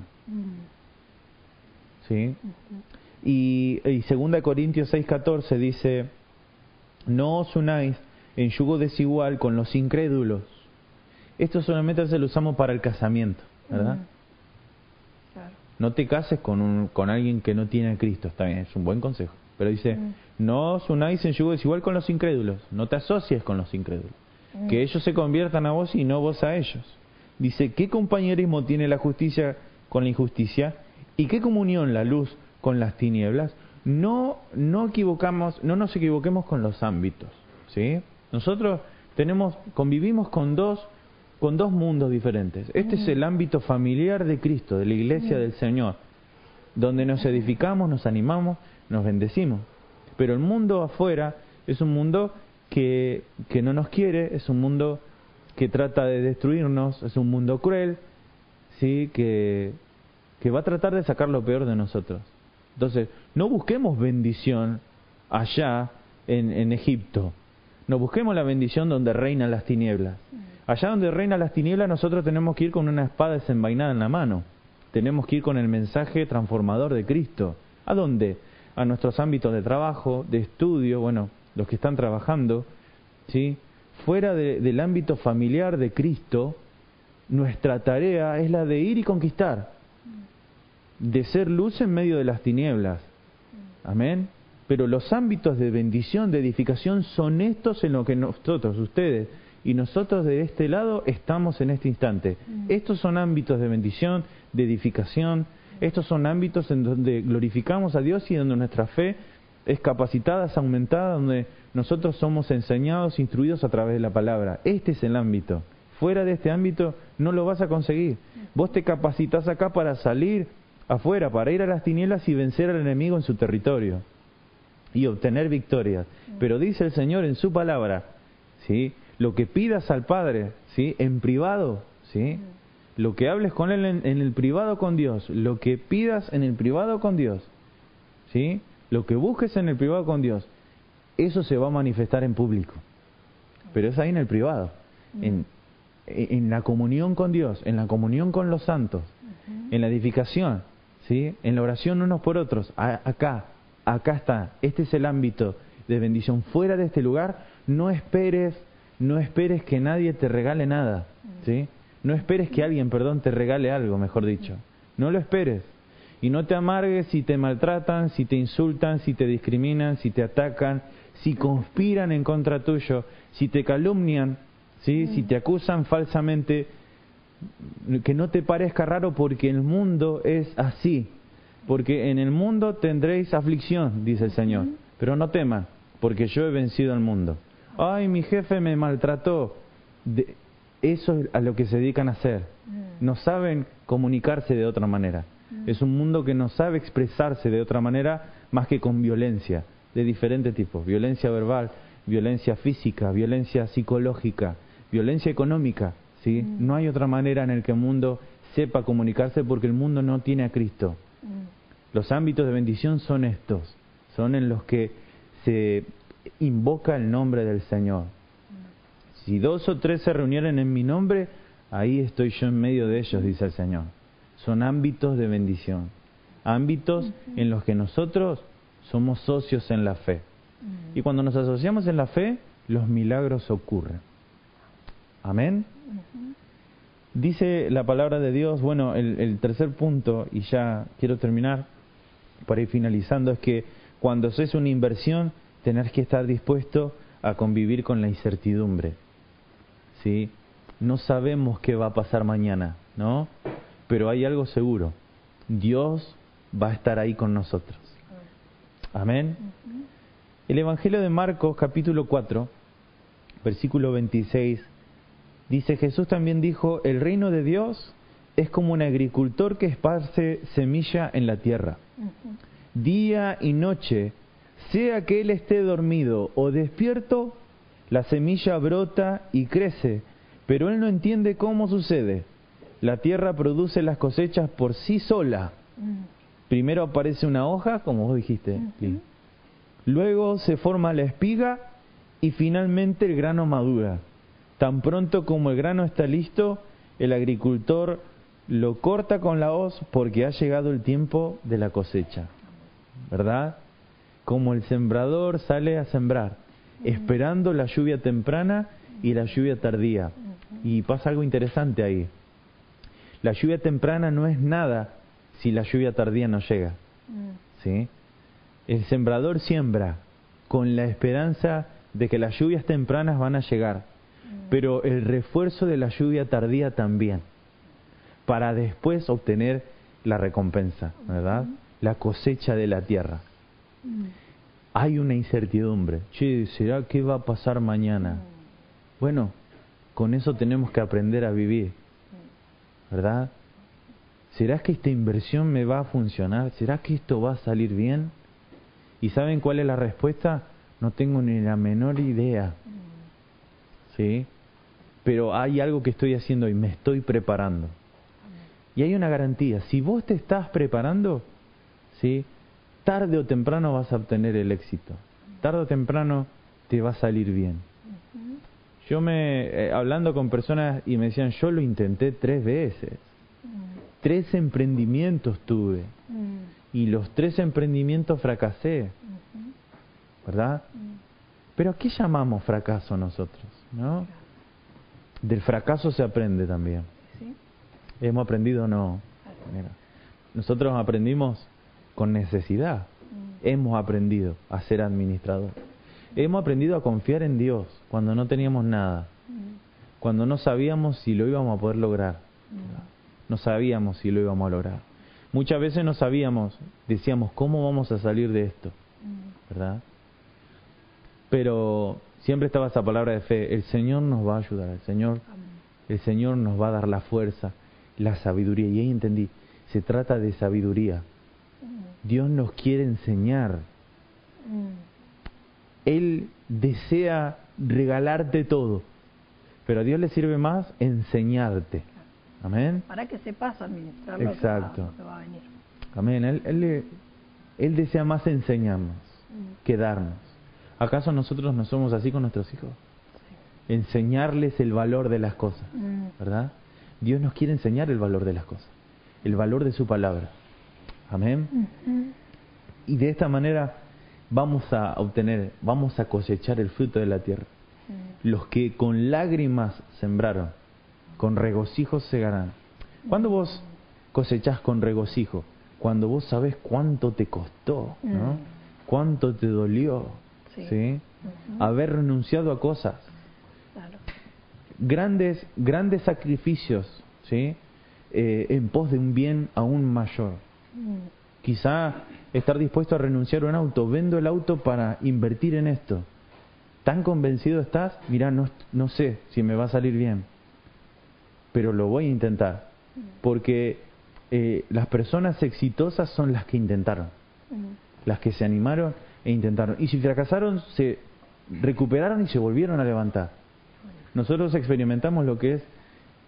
¿Sí? Y, y 2 Corintios 6:14 dice, no os unáis en yugo desigual con los incrédulos. Esto solamente se lo usamos para el casamiento, ¿verdad? No te cases con, un, con alguien que no tiene a Cristo, está bien, es un buen consejo. Pero dice, no os unáis en yugo desigual con los incrédulos, no te asocies con los incrédulos. Que ellos se conviertan a vos y no vos a ellos. Dice, ¿qué compañerismo tiene la justicia con la injusticia? ¿Y qué comunión la luz con las tinieblas? No, no equivocamos, no nos equivoquemos con los ámbitos, ¿sí? Nosotros tenemos, convivimos con dos, con dos mundos diferentes. Este es el ámbito familiar de Cristo, de la iglesia del Señor, donde nos edificamos, nos animamos, nos bendecimos. Pero el mundo afuera es un mundo que, que no nos quiere, es un mundo que trata de destruirnos, es un mundo cruel, sí, que, que va a tratar de sacar lo peor de nosotros. Entonces, no busquemos bendición allá en, en Egipto, no busquemos la bendición donde reinan las tinieblas. Allá donde reinan las tinieblas nosotros tenemos que ir con una espada desenvainada en la mano, tenemos que ir con el mensaje transformador de Cristo. ¿A dónde? A nuestros ámbitos de trabajo, de estudio, bueno, los que están trabajando, ¿sí? Fuera de, del ámbito familiar de Cristo, nuestra tarea es la de ir y conquistar, de ser luz en medio de las tinieblas. Amén. Pero los ámbitos de bendición, de edificación, son estos en lo que nosotros, ustedes y nosotros de este lado estamos en este instante. Estos son ámbitos de bendición, de edificación, estos son ámbitos en donde glorificamos a Dios y donde nuestra fe es capacitada, es aumentada, donde nosotros somos enseñados, instruidos a través de la palabra. Este es el ámbito. Fuera de este ámbito no lo vas a conseguir. Vos te capacitas acá para salir afuera, para ir a las tinieblas y vencer al enemigo en su territorio y obtener victorias. Pero dice el Señor en su palabra, ¿sí? Lo que pidas al Padre, ¿sí? En privado, ¿sí? Lo que hables con Él en, en el privado con Dios, lo que pidas en el privado con Dios, ¿sí? Lo que busques en el privado con Dios, eso se va a manifestar en público. Pero es ahí en el privado, en, en la comunión con Dios, en la comunión con los santos, en la edificación, ¿sí? en la oración unos por otros. A, acá, acá está. Este es el ámbito de bendición. Fuera de este lugar, no esperes, no esperes que nadie te regale nada, ¿sí? No esperes que alguien, perdón, te regale algo, mejor dicho. No lo esperes. Y no te amargues si te maltratan, si te insultan, si te discriminan, si te atacan, si conspiran en contra tuyo, si te calumnian, ¿sí? si te acusan falsamente, que no te parezca raro porque el mundo es así. Porque en el mundo tendréis aflicción, dice el Señor. Pero no teman, porque yo he vencido al mundo. Ay, mi jefe me maltrató. De, eso es a lo que se dedican a hacer. No saben comunicarse de otra manera. Es un mundo que no sabe expresarse de otra manera más que con violencia de diferentes tipos. Violencia verbal, violencia física, violencia psicológica, violencia económica. ¿sí? No hay otra manera en el que el mundo sepa comunicarse porque el mundo no tiene a Cristo. Los ámbitos de bendición son estos, son en los que se invoca el nombre del Señor. Si dos o tres se reunieren en mi nombre, ahí estoy yo en medio de ellos, dice el Señor. Son ámbitos de bendición, ámbitos en los que nosotros somos socios en la fe. Y cuando nos asociamos en la fe, los milagros ocurren. Amén. Dice la palabra de Dios, bueno, el, el tercer punto, y ya quiero terminar, para ir finalizando, es que cuando haces una inversión, tenés que estar dispuesto a convivir con la incertidumbre. ¿Sí? No sabemos qué va a pasar mañana, ¿no? Pero hay algo seguro. Dios va a estar ahí con nosotros. Amén. El Evangelio de Marcos, capítulo 4, versículo 26, dice, Jesús también dijo, el reino de Dios es como un agricultor que esparce semilla en la tierra. Día y noche, sea que él esté dormido o despierto, la semilla brota y crece, pero él no entiende cómo sucede. La tierra produce las cosechas por sí sola. Primero aparece una hoja, como vos dijiste, luego se forma la espiga y finalmente el grano madura. Tan pronto como el grano está listo, el agricultor lo corta con la hoz porque ha llegado el tiempo de la cosecha. ¿Verdad? Como el sembrador sale a sembrar, esperando la lluvia temprana y la lluvia tardía. Y pasa algo interesante ahí. La lluvia temprana no es nada si la lluvia tardía no llega. ¿Sí? El sembrador siembra con la esperanza de que las lluvias tempranas van a llegar, pero el refuerzo de la lluvia tardía también para después obtener la recompensa, ¿verdad? La cosecha de la tierra. Hay una incertidumbre. ¿será qué va a pasar mañana? Bueno, con eso tenemos que aprender a vivir, ¿verdad? ¿Será que esta inversión me va a funcionar? ¿Será que esto va a salir bien? ¿Y saben cuál es la respuesta? No tengo ni la menor idea. ¿Sí? Pero hay algo que estoy haciendo y me estoy preparando. Y hay una garantía, si vos te estás preparando, ¿sí? Tarde o temprano vas a obtener el éxito. Tarde o temprano te va a salir bien. Yo me, eh, hablando con personas y me decían, yo lo intenté tres veces. Tres emprendimientos tuve. Y los tres emprendimientos fracasé. ¿Verdad? Pero ¿a qué llamamos fracaso nosotros? ¿No? Del fracaso se aprende también. ¿Hemos aprendido o no? nosotros aprendimos con necesidad. Mm. Hemos aprendido a ser administrador. Hemos aprendido a confiar en Dios cuando no teníamos nada. Mm. Cuando no sabíamos si lo íbamos a poder lograr. Mm. No sabíamos si lo íbamos a lograr. Muchas veces no sabíamos, decíamos, ¿cómo vamos a salir de esto? ¿Verdad? Pero siempre estaba esa palabra de fe, el Señor nos va a ayudar, el Señor, el Señor nos va a dar la fuerza, la sabiduría. Y ahí entendí, se trata de sabiduría. Dios nos quiere enseñar. Él desea regalarte todo, pero a Dios le sirve más enseñarte. Amén. Para que sepas administrar Exacto. Lo que va, a venir. Amén. Él, él, él desea más enseñarnos que darnos. ¿Acaso nosotros no somos así con nuestros hijos? Enseñarles el valor de las cosas, ¿verdad? Dios nos quiere enseñar el valor de las cosas, el valor de su palabra. Amén. Y de esta manera vamos a obtener, vamos a cosechar el fruto de la tierra. Los que con lágrimas sembraron, con regocijo segarán. ¿Cuándo vos cosechás con regocijo? Cuando vos sabés cuánto te costó, ¿no? Cuánto te dolió, ¿sí? Haber renunciado a cosas, grandes, grandes sacrificios, ¿sí? Eh, en pos de un bien aún mayor. Quizá estar dispuesto a renunciar a un auto, vendo el auto para invertir en esto. ¿Tan convencido estás? Mira, no, no sé si me va a salir bien, pero lo voy a intentar. Porque eh, las personas exitosas son las que intentaron, las que se animaron e intentaron. Y si fracasaron, se recuperaron y se volvieron a levantar nosotros experimentamos lo que es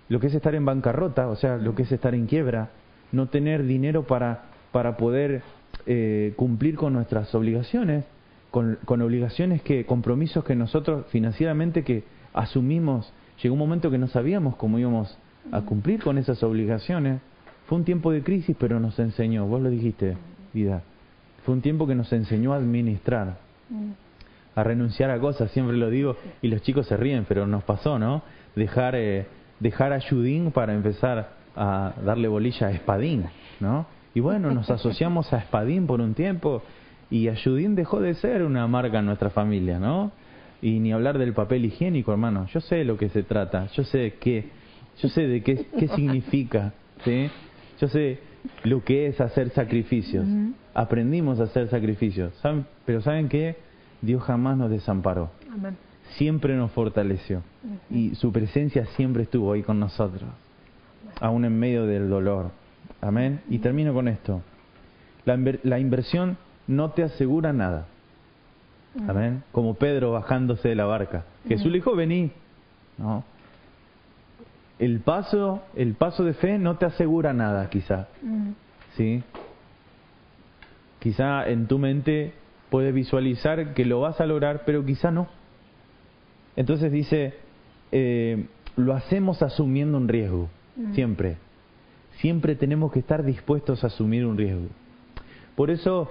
lo que es estar en bancarrota, o sea, lo que es estar en quiebra, no tener dinero para, para poder eh, cumplir con nuestras obligaciones, con, con, obligaciones que, compromisos que nosotros financieramente que asumimos, llegó un momento que no sabíamos cómo íbamos a cumplir con esas obligaciones. Fue un tiempo de crisis, pero nos enseñó, vos lo dijiste, vida, fue un tiempo que nos enseñó a administrar a renunciar a cosas, siempre lo digo, y los chicos se ríen, pero nos pasó, ¿no? Dejar, eh, dejar a Judín para empezar a darle bolilla a Espadín, ¿no? Y bueno, nos asociamos a Espadín por un tiempo y Ayudín dejó de ser una marca en nuestra familia, ¿no? Y ni hablar del papel higiénico, hermano. Yo sé lo que se trata, yo sé qué, yo sé de qué, qué significa, ¿sí? Yo sé lo que es hacer sacrificios. Aprendimos a hacer sacrificios. ¿Saben? Pero ¿saben qué? Dios jamás nos desamparó. Siempre nos fortaleció. Y su presencia siempre estuvo ahí con nosotros. Aún en medio del dolor. Amén. Y termino con esto. La, la inversión no te asegura nada. Amén. Como Pedro bajándose de la barca. Jesús le dijo, vení. No. El paso, el paso de fe no te asegura nada, quizá. ¿Sí? Quizá en tu mente puedes visualizar que lo vas a lograr, pero quizá no. Entonces dice, eh, lo hacemos asumiendo un riesgo, siempre. Siempre tenemos que estar dispuestos a asumir un riesgo. Por eso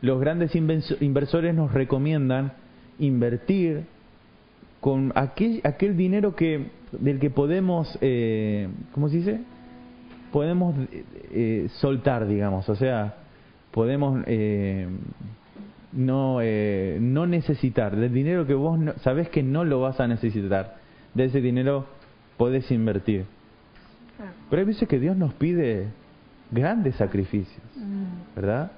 los grandes inversores nos recomiendan invertir con aquel, aquel dinero que del que podemos, eh, ¿cómo se dice? Podemos eh, soltar, digamos, o sea, podemos eh, no, eh, no necesitar, del dinero que vos sabés que no lo vas a necesitar, de ese dinero podés invertir. Pero hay veces que Dios nos pide grandes sacrificios, mm. ¿verdad?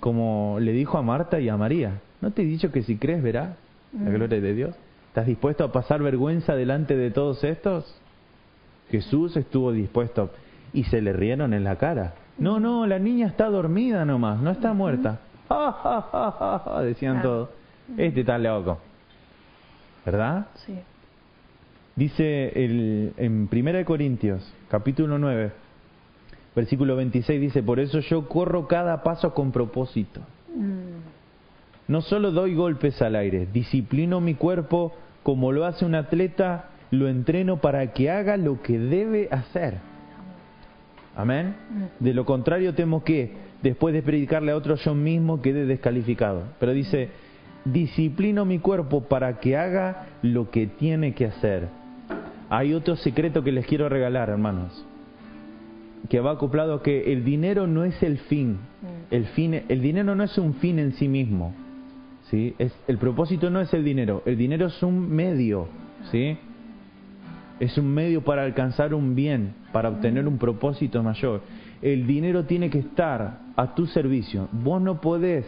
Como le dijo a Marta y a María, ¿no te he dicho que si crees verás la mm. gloria de Dios? ¿Estás dispuesto a pasar vergüenza delante de todos estos? Jesús estuvo dispuesto y se le rieron en la cara. No, no, la niña está dormida nomás, no está muerta. Decían todos. Este está loco. ¿Verdad? Sí. Dice el, en 1 Corintios, capítulo 9, versículo 26, dice, por eso yo corro cada paso con propósito. Mm. No solo doy golpes al aire, disciplino mi cuerpo como lo hace un atleta, lo entreno para que haga lo que debe hacer. Amén. Mm. De lo contrario temo que después de predicarle a otro yo mismo quede descalificado. Pero dice, disciplino mi cuerpo para que haga lo que tiene que hacer. Hay otro secreto que les quiero regalar, hermanos, que va acoplado a que el dinero no es el fin. Mm. El, fin, el dinero no es un fin en sí mismo. ¿sí? Es, el propósito no es el dinero, el dinero es un medio. ¿sí? es un medio para alcanzar un bien, para obtener un propósito mayor. El dinero tiene que estar a tu servicio. Vos no podés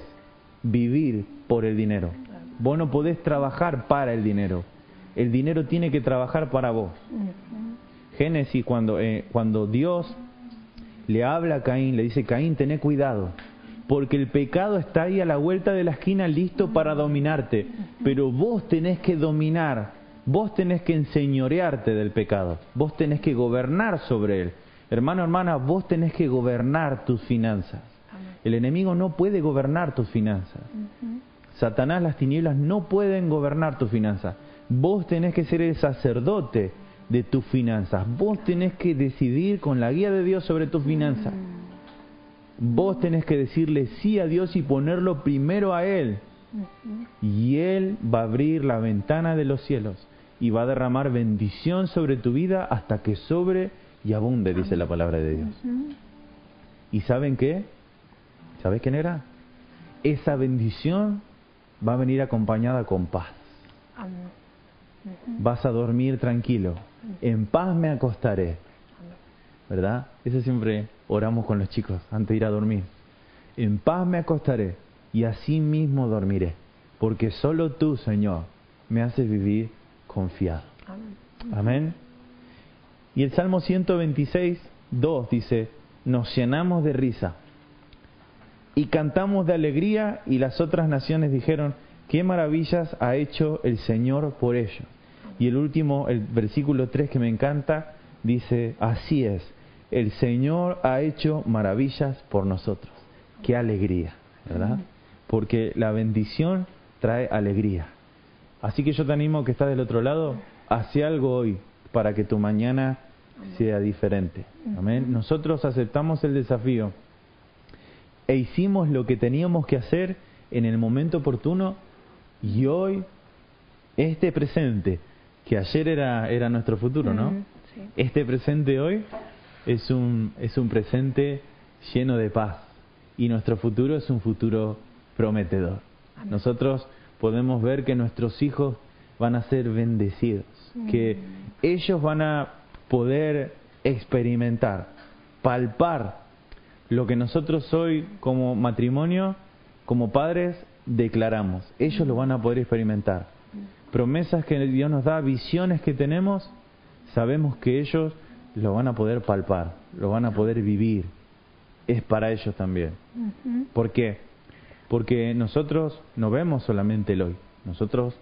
vivir por el dinero. Vos no podés trabajar para el dinero. El dinero tiene que trabajar para vos. Génesis, cuando, eh, cuando Dios le habla a Caín, le dice, Caín, tené cuidado, porque el pecado está ahí a la vuelta de la esquina listo para dominarte, pero vos tenés que dominar Vos tenés que enseñorearte del pecado, vos tenés que gobernar sobre él. Hermano, hermana, vos tenés que gobernar tus finanzas. El enemigo no puede gobernar tus finanzas. Satanás, las tinieblas no pueden gobernar tus finanzas. Vos tenés que ser el sacerdote de tus finanzas. Vos tenés que decidir con la guía de Dios sobre tus finanzas. Vos tenés que decirle sí a Dios y ponerlo primero a Él. Y Él va a abrir la ventana de los cielos y va a derramar bendición sobre tu vida hasta que sobre y abunde, dice la palabra de Dios. ¿Y saben qué? ¿Sabes quién era? Esa bendición va a venir acompañada con paz. Vas a dormir tranquilo. En paz me acostaré. ¿Verdad? Eso siempre oramos con los chicos antes de ir a dormir. En paz me acostaré y así mismo dormiré. Porque solo tú, Señor, me haces vivir confiado. Amén. Y el Salmo 126, 2 dice, nos llenamos de risa y cantamos de alegría y las otras naciones dijeron, qué maravillas ha hecho el Señor por ellos. Y el último, el versículo 3 que me encanta, dice, así es, el Señor ha hecho maravillas por nosotros. Qué alegría, ¿verdad? Porque la bendición trae alegría. Así que yo te animo que estás del otro lado, hace algo hoy para que tu mañana sea diferente. Amén. Nosotros aceptamos el desafío e hicimos lo que teníamos que hacer en el momento oportuno y hoy este presente, que ayer era, era nuestro futuro, ¿no? Este presente hoy es un, es un presente lleno de paz. Y nuestro futuro es un futuro prometedor. Nosotros podemos ver que nuestros hijos van a ser bendecidos, que ellos van a poder experimentar, palpar lo que nosotros hoy como matrimonio, como padres, declaramos. Ellos lo van a poder experimentar. Promesas que Dios nos da, visiones que tenemos, sabemos que ellos lo van a poder palpar, lo van a poder vivir. Es para ellos también. ¿Por qué? Porque nosotros no vemos solamente el hoy, nosotros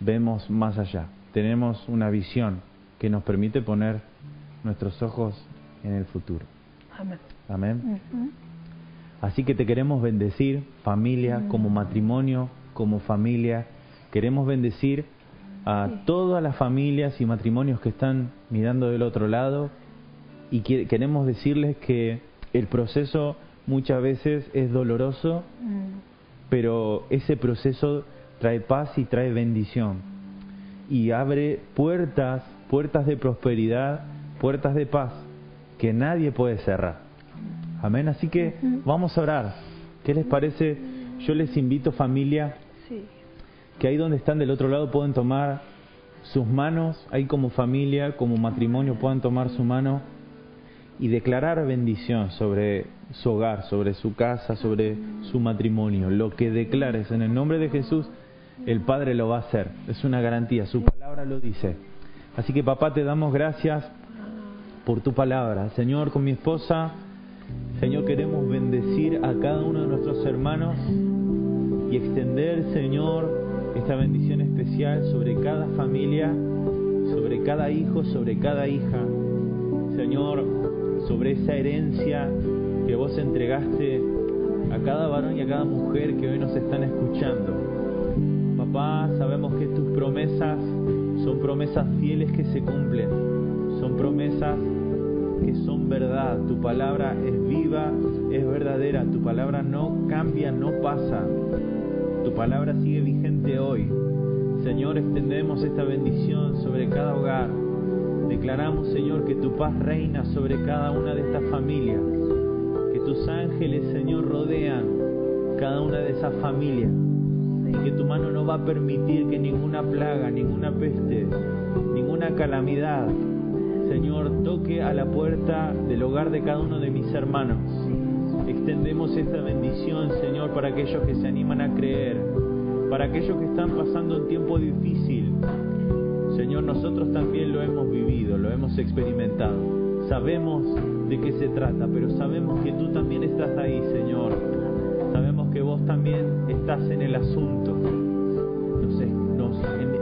vemos más allá. Tenemos una visión que nos permite poner nuestros ojos en el futuro. Amén. Amén. Así que te queremos bendecir, familia, como matrimonio, como familia. Queremos bendecir a todas las familias y matrimonios que están mirando del otro lado. Y queremos decirles que el proceso muchas veces es doloroso, pero ese proceso trae paz y trae bendición. Y abre puertas, puertas de prosperidad, puertas de paz que nadie puede cerrar. Amén. Así que vamos a orar. ¿Qué les parece? Yo les invito familia que ahí donde están del otro lado pueden tomar sus manos, ahí como familia, como matrimonio puedan tomar su mano y declarar bendición sobre su hogar, sobre su casa, sobre su matrimonio. Lo que declares en el nombre de Jesús, el Padre lo va a hacer. Es una garantía, su palabra lo dice. Así que papá, te damos gracias por tu palabra. Señor, con mi esposa, Señor, queremos bendecir a cada uno de nuestros hermanos y extender, Señor, esta bendición especial sobre cada familia, sobre cada hijo, sobre cada hija. Señor, sobre esa herencia que vos entregaste a cada varón y a cada mujer que hoy nos están escuchando. Papá, sabemos que tus promesas son promesas fieles que se cumplen, son promesas que son verdad. Tu palabra es viva, es verdadera, tu palabra no cambia, no pasa. Tu palabra sigue vigente hoy. Señor, extendemos esta bendición sobre cada hogar. Declaramos, Señor, que tu paz reina sobre cada una de estas familias. Que tus ángeles, Señor, rodean cada una de esas familias. Y que tu mano no va a permitir que ninguna plaga, ninguna peste, ninguna calamidad, Señor, toque a la puerta del hogar de cada uno de mis hermanos. Extendemos esta bendición, Señor, para aquellos que se animan a creer, para aquellos que están pasando un tiempo difícil. Señor, nosotros también lo hemos vivido, lo hemos experimentado. Sabemos de qué se trata, pero sabemos que tú también estás ahí, Señor. Sabemos que vos también estás en el asunto.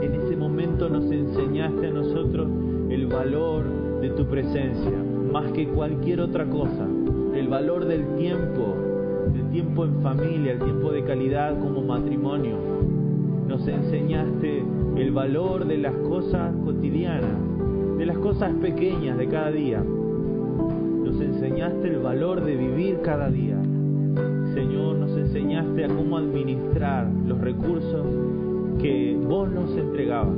en ese momento nos enseñaste a nosotros el valor de tu presencia, más que cualquier otra cosa el valor del tiempo, del tiempo en familia, el tiempo de calidad como matrimonio. Nos enseñaste el valor de las cosas cotidianas, de las cosas pequeñas de cada día. Nos enseñaste el valor de vivir cada día. Señor, nos enseñaste a cómo administrar los recursos que vos nos entregabas.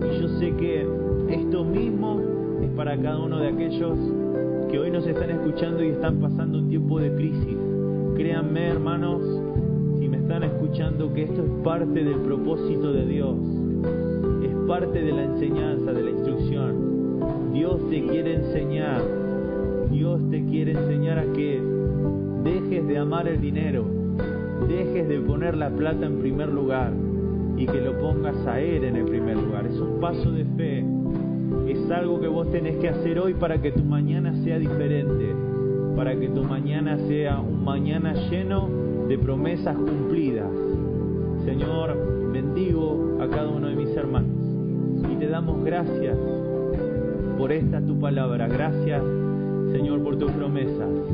Y yo sé que esto mismo para cada uno de aquellos que hoy nos están escuchando y están pasando un tiempo de crisis. Créanme, hermanos, si me están escuchando, que esto es parte del propósito de Dios, es parte de la enseñanza, de la instrucción. Dios te quiere enseñar, Dios te quiere enseñar a que dejes de amar el dinero, dejes de poner la plata en primer lugar y que lo pongas a Él en el primer lugar. Es un paso de fe es algo que vos tenés que hacer hoy para que tu mañana sea diferente, para que tu mañana sea un mañana lleno de promesas cumplidas. Señor, bendigo a cada uno de mis hermanos y te damos gracias por esta tu palabra. Gracias, Señor, por tus promesas.